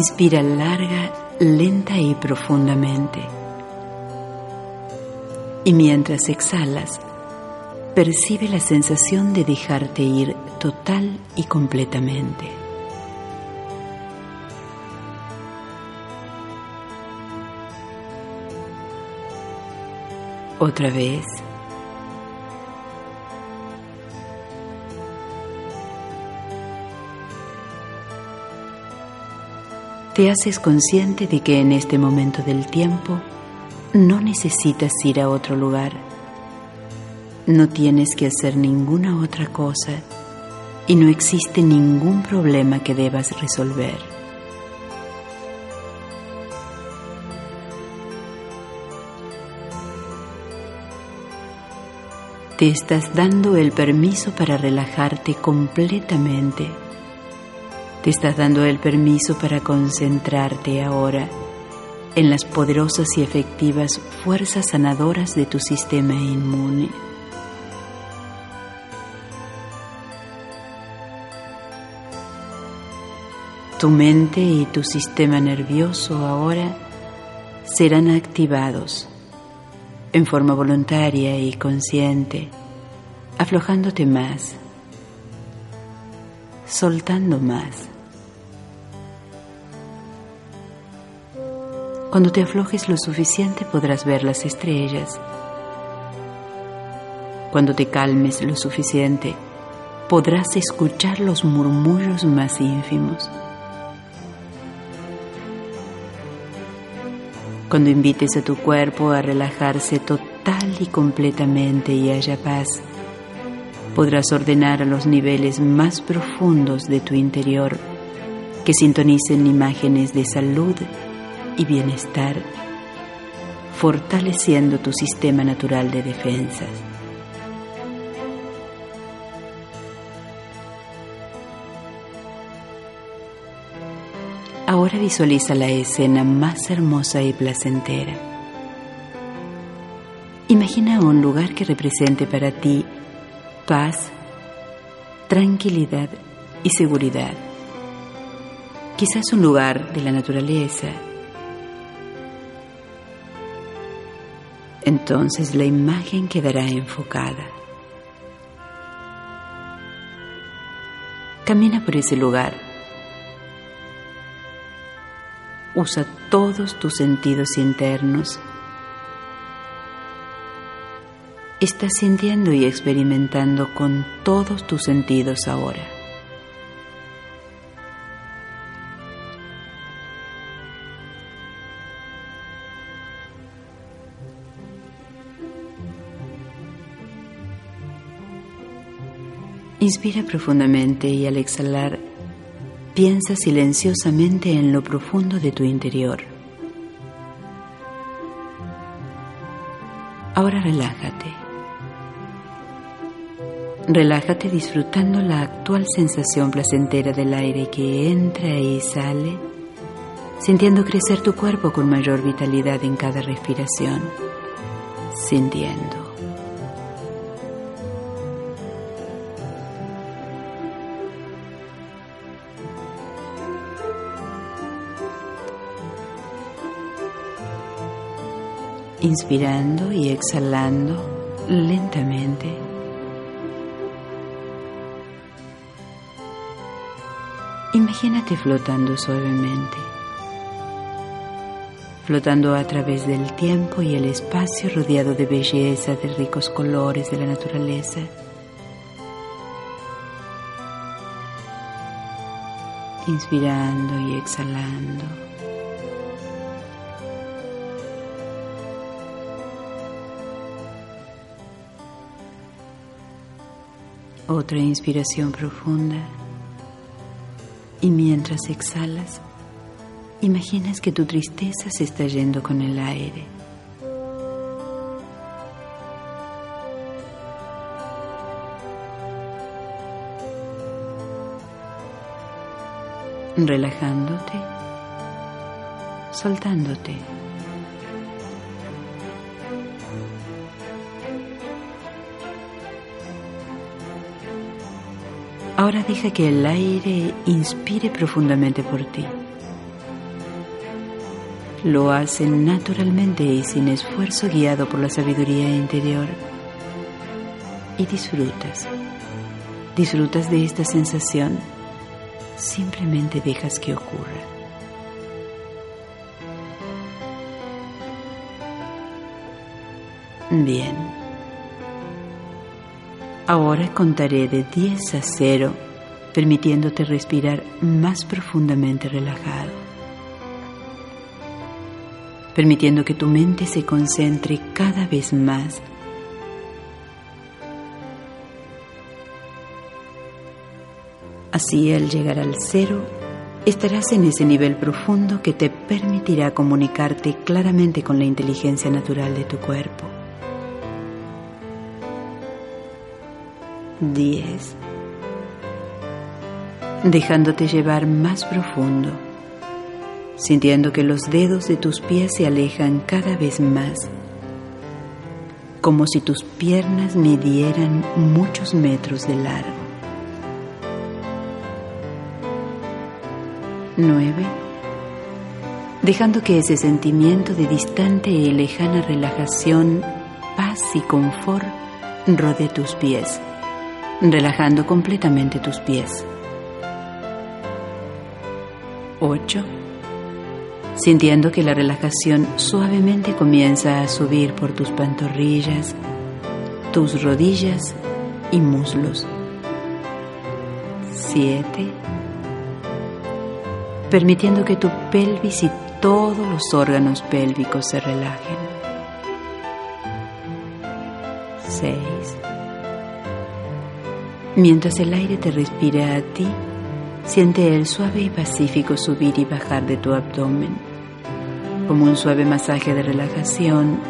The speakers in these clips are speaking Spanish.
Inspira larga, lenta y profundamente. Y mientras exhalas, percibe la sensación de dejarte ir total y completamente. Otra vez. Te haces consciente de que en este momento del tiempo no necesitas ir a otro lugar. No tienes que hacer ninguna otra cosa y no existe ningún problema que debas resolver. Te estás dando el permiso para relajarte completamente. Te estás dando el permiso para concentrarte ahora en las poderosas y efectivas fuerzas sanadoras de tu sistema inmune. Tu mente y tu sistema nervioso ahora serán activados en forma voluntaria y consciente, aflojándote más, soltando más. Cuando te aflojes lo suficiente podrás ver las estrellas. Cuando te calmes lo suficiente podrás escuchar los murmullos más ínfimos. Cuando invites a tu cuerpo a relajarse total y completamente y haya paz, podrás ordenar a los niveles más profundos de tu interior que sintonicen imágenes de salud y bienestar, fortaleciendo tu sistema natural de defensas. Ahora visualiza la escena más hermosa y placentera. Imagina un lugar que represente para ti paz, tranquilidad y seguridad. Quizás un lugar de la naturaleza. Entonces la imagen quedará enfocada. Camina por ese lugar Usa todos tus sentidos internos. Estás sintiendo y experimentando con todos tus sentidos ahora. Inspira profundamente y al exhalar Piensa silenciosamente en lo profundo de tu interior. Ahora relájate. Relájate disfrutando la actual sensación placentera del aire que entra y sale, sintiendo crecer tu cuerpo con mayor vitalidad en cada respiración, sintiendo. inspirando y exhalando lentamente. Imagínate flotando suavemente, flotando a través del tiempo y el espacio rodeado de belleza, de ricos colores de la naturaleza. Inspirando y exhalando. Otra inspiración profunda. Y mientras exhalas, imaginas que tu tristeza se está yendo con el aire. relajándote, soltándote. Ahora deja que el aire inspire profundamente por ti. Lo hace naturalmente y sin esfuerzo guiado por la sabiduría interior. Y disfrutas. Disfrutas de esta sensación simplemente dejas que ocurra. Bien. Ahora contaré de 10 a 0, permitiéndote respirar más profundamente relajado. Permitiendo que tu mente se concentre cada vez más Así al llegar al cero, estarás en ese nivel profundo que te permitirá comunicarte claramente con la inteligencia natural de tu cuerpo. 10. Dejándote llevar más profundo, sintiendo que los dedos de tus pies se alejan cada vez más, como si tus piernas midieran muchos metros de largo. 9. Dejando que ese sentimiento de distante y lejana relajación, paz y confort rodee tus pies, relajando completamente tus pies. 8. Sintiendo que la relajación suavemente comienza a subir por tus pantorrillas, tus rodillas y muslos. 7 permitiendo que tu pelvis y todos los órganos pélvicos se relajen. 6. Mientras el aire te respira a ti, siente el suave y pacífico subir y bajar de tu abdomen, como un suave masaje de relajación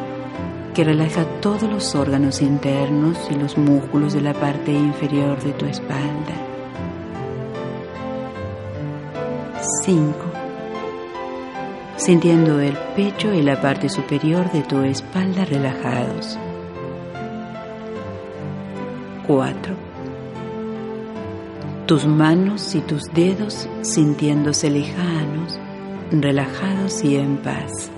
que relaja todos los órganos internos y los músculos de la parte inferior de tu espalda. 5. Sintiendo el pecho y la parte superior de tu espalda relajados. 4. Tus manos y tus dedos sintiéndose lejanos, relajados y en paz.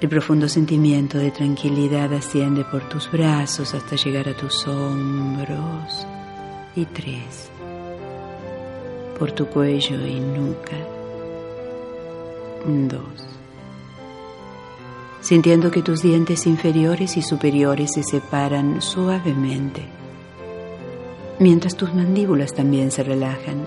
El profundo sentimiento de tranquilidad asciende por tus brazos hasta llegar a tus hombros. Y tres por tu cuello y nuca. Dos. Sintiendo que tus dientes inferiores y superiores se separan suavemente, mientras tus mandíbulas también se relajan.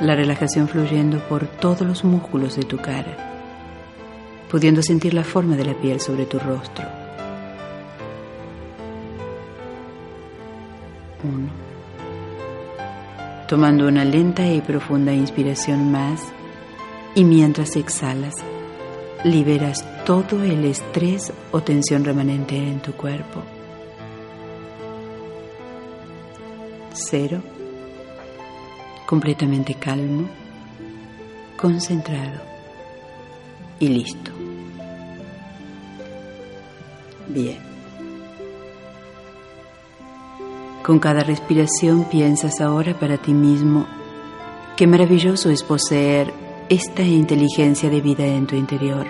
La relajación fluyendo por todos los músculos de tu cara, pudiendo sentir la forma de la piel sobre tu rostro. tomando una lenta y profunda inspiración más y mientras exhalas, liberas todo el estrés o tensión remanente en tu cuerpo. Cero, completamente calmo, concentrado y listo. Bien. Con cada respiración piensas ahora para ti mismo, qué maravilloso es poseer esta inteligencia de vida en tu interior.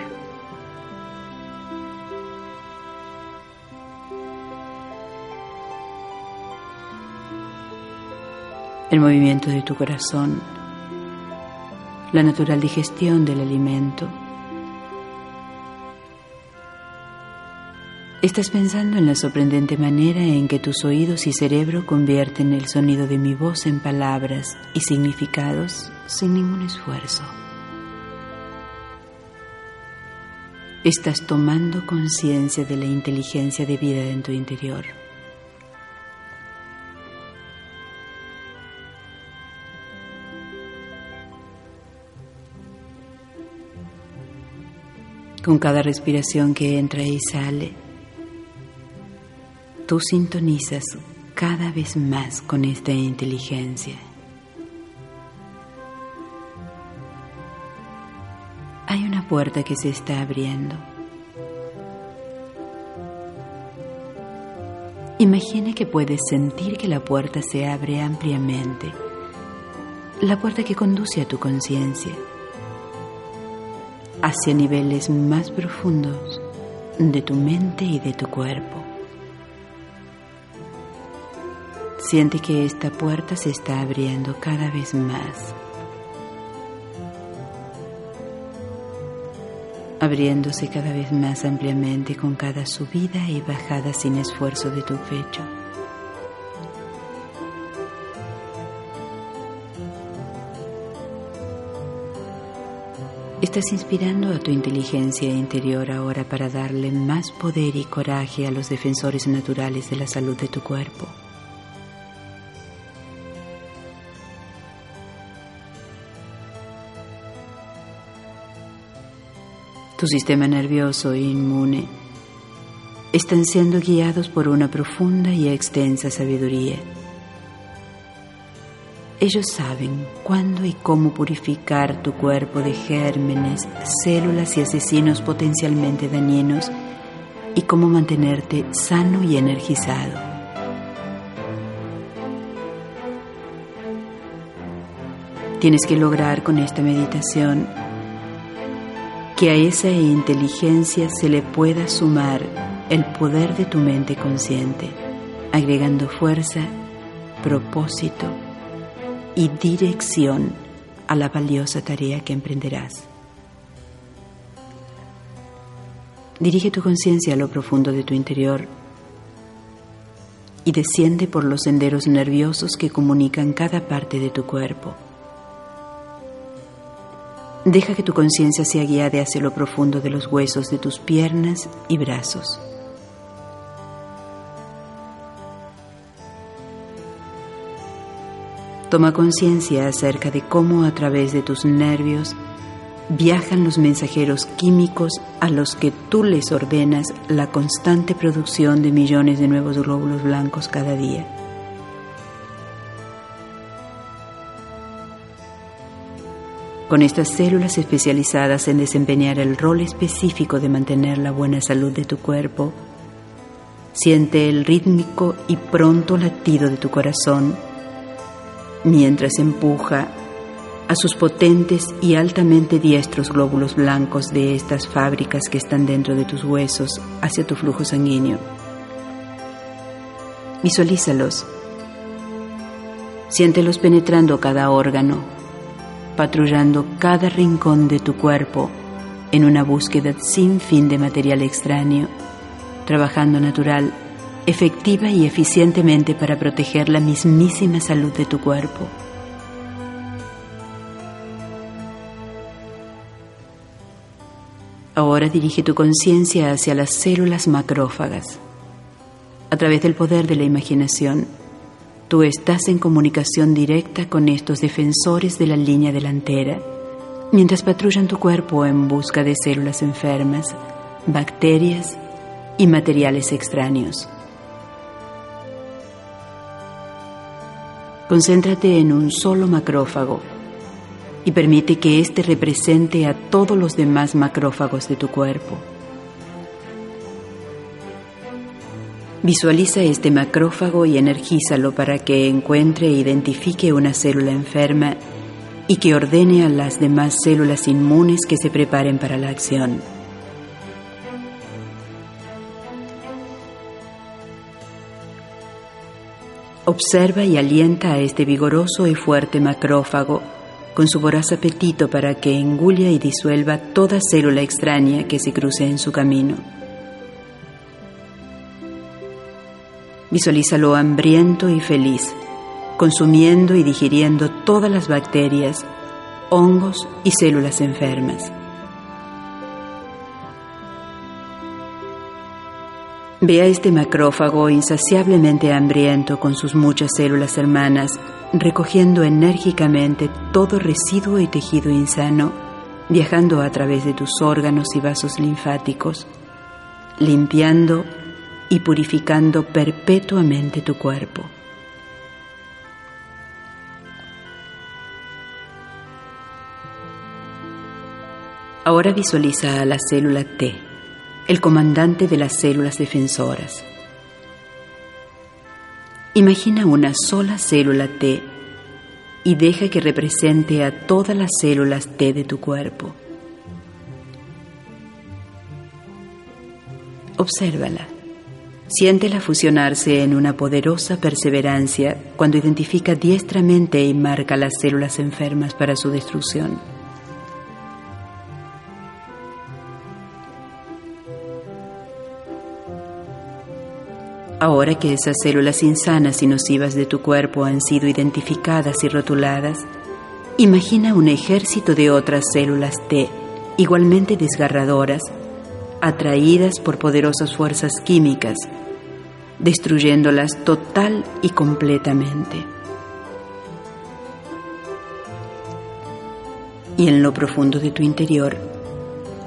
El movimiento de tu corazón, la natural digestión del alimento, Estás pensando en la sorprendente manera en que tus oídos y cerebro convierten el sonido de mi voz en palabras y significados sin ningún esfuerzo. Estás tomando conciencia de la inteligencia de vida en tu interior. Con cada respiración que entra y sale, tú sintonizas cada vez más con esta inteligencia. Puerta que se está abriendo. Imagina que puedes sentir que la puerta se abre ampliamente, la puerta que conduce a tu conciencia hacia niveles más profundos de tu mente y de tu cuerpo. Siente que esta puerta se está abriendo cada vez más, abriéndose cada vez más ampliamente con cada subida y bajada sin esfuerzo de tu pecho. Estás inspirando a tu inteligencia interior ahora para darle más poder y coraje a los defensores naturales de la salud de tu cuerpo. Tu sistema nervioso e inmune están siendo guiados por una profunda y extensa sabiduría ellos saben cuándo y cómo purificar tu cuerpo de gérmenes, células y asesinos potencialmente dañinos y cómo mantenerte sano y energizado. Tienes que lograr con esta meditación que a esa inteligencia se le pueda sumar el poder de tu mente consciente, agregando fuerza, propósito, y dirección a la valiosa tarea que emprenderás. Dirige tu conciencia a lo profundo de tu interior y desciende por los senderos nerviosos que comunican cada parte de tu cuerpo. Deja que tu conciencia sea guiada hacia lo profundo de los huesos de tus piernas y brazos. Toma conciencia acerca de cómo a través de tus nervios viajan los mensajeros químicos a los que tú les ordenas la constante producción de millones de nuevos glóbulos blancos cada día. Con estas células especializadas en desempeñar el rol específico de mantener la buena salud de tu cuerpo, siente el rítmico y pronto latido de tu corazón mientras empuja a sus potentes y altamente diestros glóbulos blancos de estas fábricas que están dentro de tus huesos hacia tu flujo sanguíneo. Visualízalos. Siéntelos penetrando cada órgano, patrullando cada rincón de tu cuerpo en una búsqueda sin fin de material extraño, trabajando natural efectiva y eficientemente para proteger la mismísima salud de tu cuerpo. Ahora dirige tu conciencia hacia las células macrófagas. A través del poder de la imaginación, tú estás en comunicación directa con estos defensores de la línea delantera, mientras patrullan tu cuerpo en busca de células enfermas, bacterias y materiales extraños. Concéntrate en un solo macrófago y permite que éste represente a todos los demás macrófagos de tu cuerpo. Visualiza este macrófago y energízalo para que encuentre e identifique una célula enferma y que ordene a las demás células inmunes que se preparen para la acción. Observa y alienta a este vigoroso y fuerte macrófago con su voraz apetito para que engulle y disuelva toda célula extraña que se cruce en su camino. Visualízalo hambriento y feliz, consumiendo y digiriendo todas las bacterias, hongos y células enfermas. Ve a este macrófago insaciablemente hambriento con sus muchas células hermanas, recogiendo enérgicamente todo residuo y tejido insano, viajando a través de tus órganos y vasos linfáticos, limpiando y purificando perpetuamente tu cuerpo. Ahora visualiza a la célula T el comandante de las células defensoras. Imagina una sola célula T y deja que represente a todas las células T de tu cuerpo. Obsérvala. Siéntela fusionarse en una poderosa perseverancia cuando identifica diestramente y marca las células enfermas para su destrucción. Ahora que esas células insanas y nocivas de tu cuerpo han sido identificadas y rotuladas, imagina un ejército de otras células T, igualmente desgarradoras, atraídas por poderosas fuerzas químicas, destruyéndolas total y completamente. Y en lo profundo de tu interior,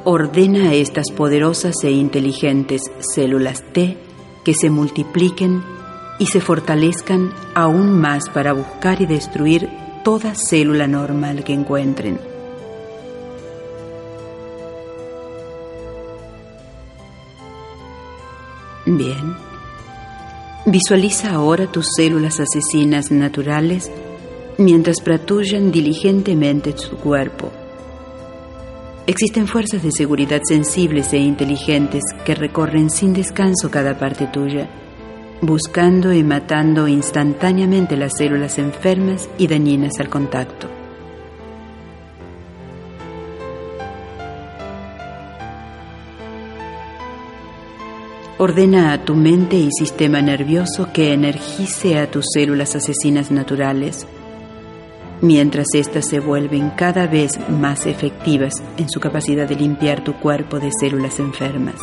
ordena a estas poderosas e inteligentes células T que se multipliquen y se fortalezcan aún más para buscar y destruir toda célula normal que encuentren. Visualiza ahora tus células asesinas naturales mientras patullan diligentemente tu cuerpo Existen fuerzas de seguridad sensibles e inteligentes que recorren sin descanso cada parte tuya, buscando y matando instantáneamente las células enfermas y dañinas al contacto. Ordena a tu mente y sistema nervioso que energice a tus células asesinas naturales mientras éstas se vuelven cada vez más efectivas en su capacidad de limpiar tu cuerpo de células enfermas.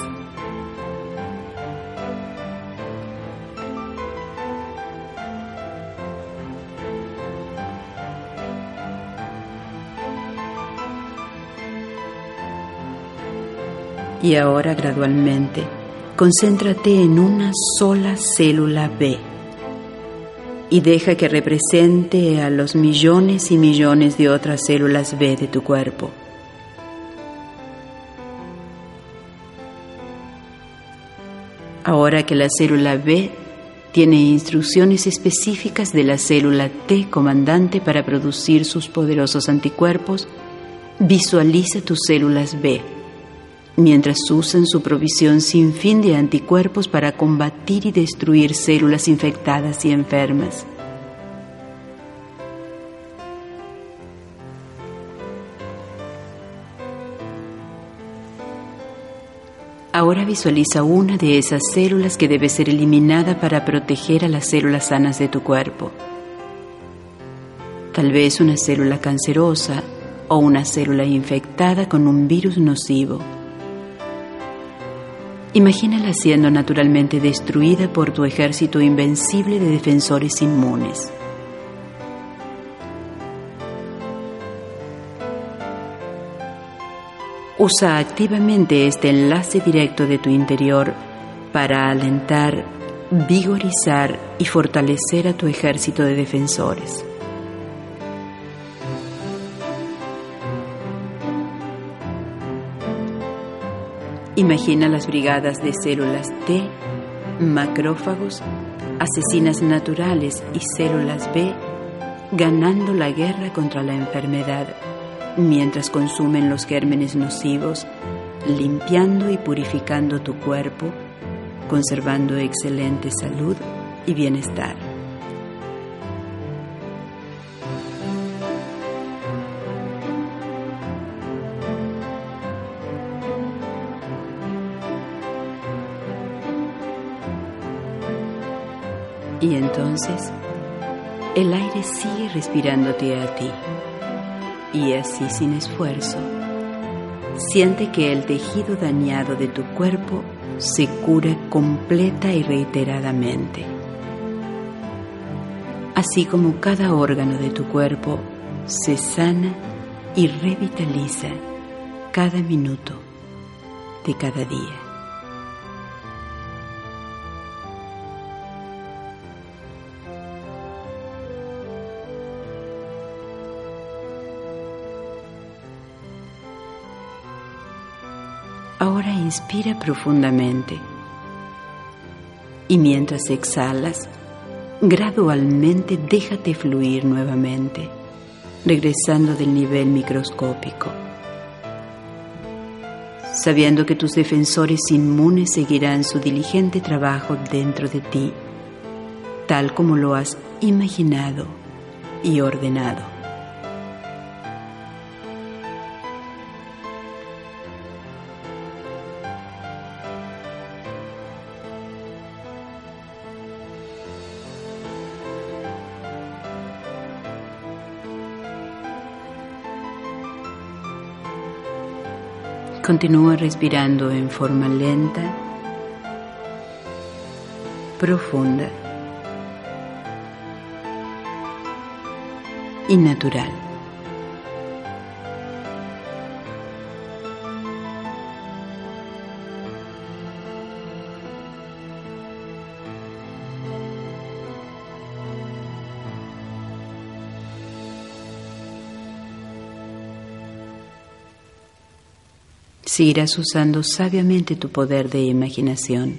Y ahora gradualmente, concéntrate en una sola célula B y deja que represente a los millones y millones de otras células B de tu cuerpo. Ahora que la célula B tiene instrucciones específicas de la célula T comandante para producir sus poderosos anticuerpos, visualiza tus células B, mientras usan su provisión sin fin de anticuerpos para combatir y destruir células infectadas y enfermas. Ahora visualiza una de esas células que debe ser eliminada para proteger a las células sanas de tu cuerpo. Tal vez una célula cancerosa o una célula infectada con un virus nocivo. Imagínala siendo naturalmente destruida por tu ejército invencible de defensores inmunes. Usa activamente este enlace directo de tu interior para alentar, vigorizar y fortalecer a tu ejército de defensores. Imagina las brigadas de células T, macrófagos, asesinas naturales y células B ganando la guerra contra la enfermedad mientras consumen los gérmenes nocivos, limpiando y purificando tu cuerpo, conservando excelente salud y bienestar. Entonces el aire sigue respirándote a ti y así sin esfuerzo, siente que el tejido dañado de tu cuerpo se cura completa y reiteradamente, así como cada órgano de tu cuerpo se sana y revitaliza cada minuto de cada día. Inspira profundamente y mientras exhalas, gradualmente déjate fluir nuevamente, regresando del nivel microscópico, sabiendo que tus defensores inmunes seguirán su diligente trabajo dentro de ti, tal como lo has imaginado y ordenado. Continúa respirando en forma lenta, profunda y natural. Seguirás usando sabiamente tu poder de imaginación.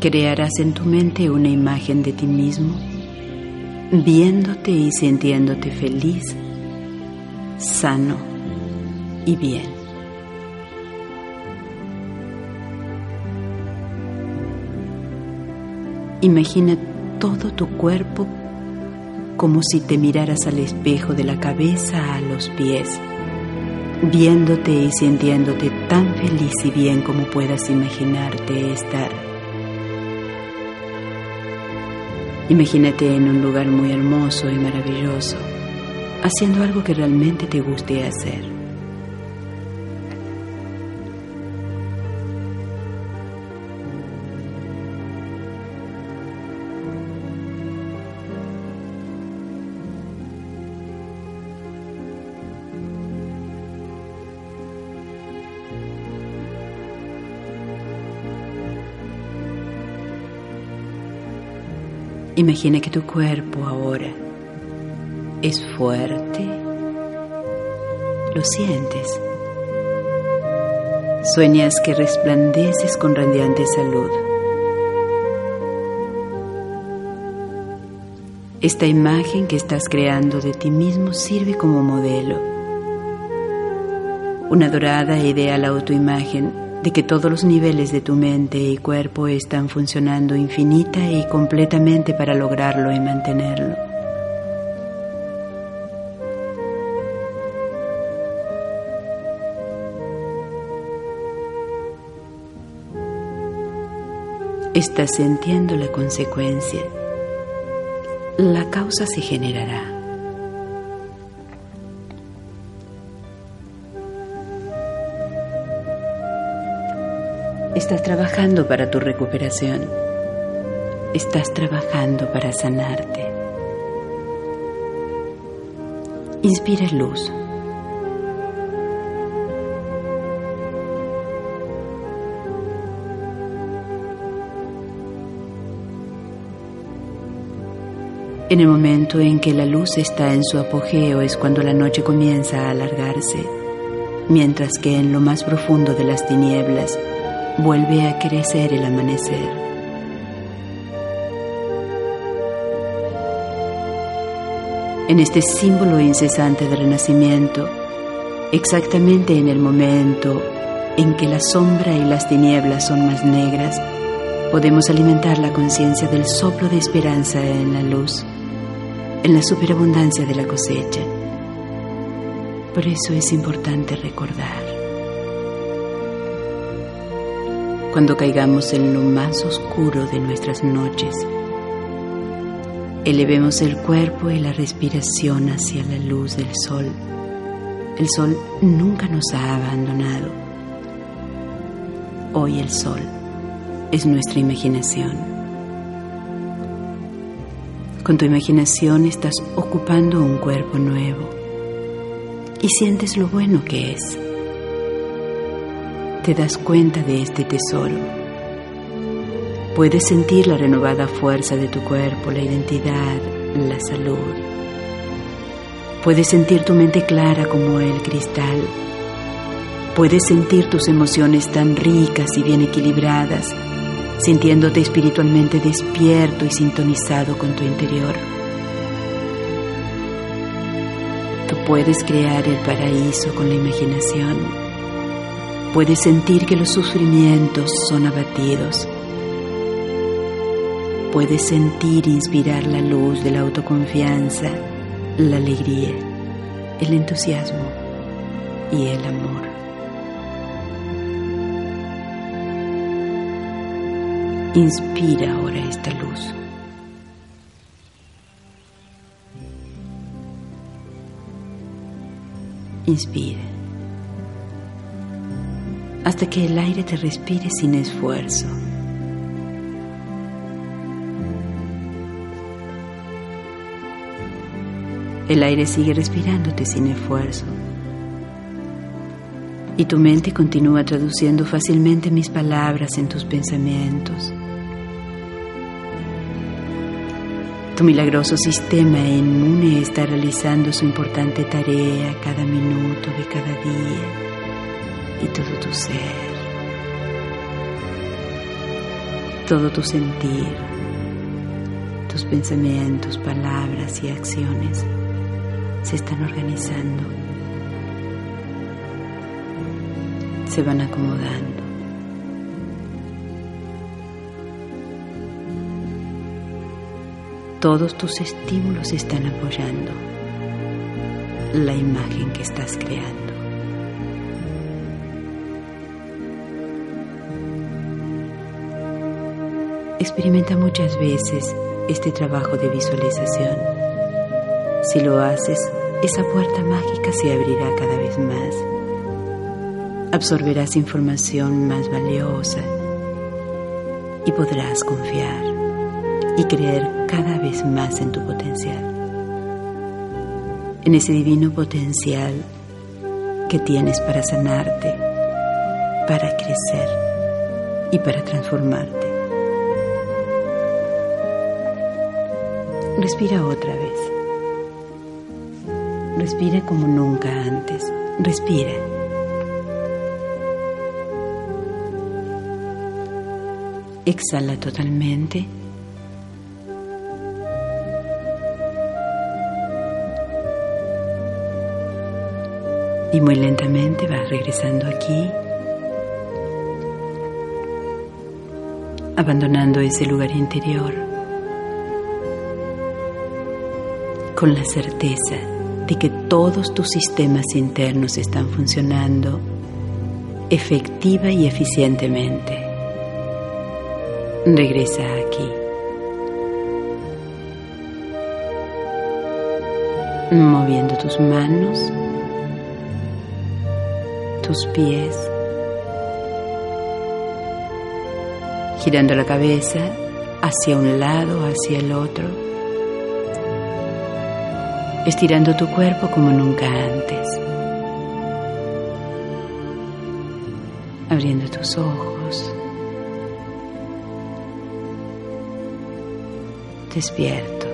Crearás en tu mente una imagen de ti mismo, viéndote y sintiéndote feliz, sano y bien. Imagina todo tu cuerpo como si te miraras al espejo de la cabeza a los pies, viéndote y sintiéndote tan feliz y bien como puedas imaginarte estar. Imagínate en un lugar muy hermoso y maravilloso, haciendo algo que realmente te guste hacer. Imagina que tu cuerpo ahora es fuerte. Lo sientes. Sueñas que resplandeces con radiante salud. Esta imagen que estás creando de ti mismo sirve como modelo. Una dorada e ideal autoimagen de que todos los niveles de tu mente y cuerpo están funcionando infinita y completamente para lograrlo y mantenerlo. Estás sintiendo la consecuencia. La causa se generará. Estás trabajando para tu recuperación. Estás trabajando para sanarte. Inspira luz. En el momento en que la luz está en su apogeo es cuando la noche comienza a alargarse, mientras que en lo más profundo de las tinieblas vuelve a crecer el amanecer. En este símbolo incesante de renacimiento, exactamente en el momento en que la sombra y las tinieblas son más negras, podemos alimentar la conciencia del soplo de esperanza en la luz, en la superabundancia de la cosecha. Por eso es importante recordar. Cuando caigamos en lo más oscuro de nuestras noches. Elevemos el cuerpo y la respiración hacia la luz del sol, El sol nunca nos ha abandonado. Hoy el sol es nuestra imaginación. Con tu imaginación estás ocupando un cuerpo nuevo y sientes lo bueno que es. Te das cuenta de este tesoro. Puedes sentir la renovada fuerza de tu cuerpo, la identidad, la salud. Puedes sentir tu mente clara como el cristal. Puedes sentir tus emociones tan ricas y bien equilibradas, sintiéndote espiritualmente despierto y sintonizado con tu interior. Tú puedes crear el paraíso con la imaginación. Puedes sentir que los sufrimientos son abatidos puedes sentir inspirar la luz de la autoconfianza, la alegría, el entusiasmo y el amor. Inspira ahora esta luz. Inspira hasta que el aire te respire sin esfuerzo. El aire sigue respirándote sin esfuerzo. Y tu mente continúa traduciendo fácilmente mis palabras en tus pensamientos. Tu milagroso sistema inmune está realizando su importante tarea cada minuto de cada día y todo tu ser, todo tu sentir, tus pensamientos, palabras y acciones se están organizando, se van acomodando. Todos tus estímulos están apoyando la imagen que estás creando. Experimenta muchas veces este trabajo de visualización si lo haces, esa puerta mágica se abrirá cada vez más. Absorberás información más valiosa y podrás confiar y creer cada vez más en tu potencial. En ese divino potencial que tienes para sanarte, para crecer y para transformarte. Respira otra vez. Respira como nunca antes. Respira. Exhala totalmente. Y muy lentamente vas regresando aquí, abandonando ese lugar interior con la certeza de que todos tus sistemas internos están funcionando efectiva y eficientemente. Regresa aquí. Moviendo tus manos, tus pies, girando la cabeza hacia un lado, hacia el otro estirando tu cuerpo como nunca antes, abriendo tus ojos, despierto,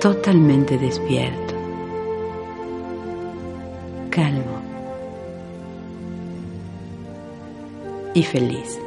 totalmente despierto, calmo. Y feliz.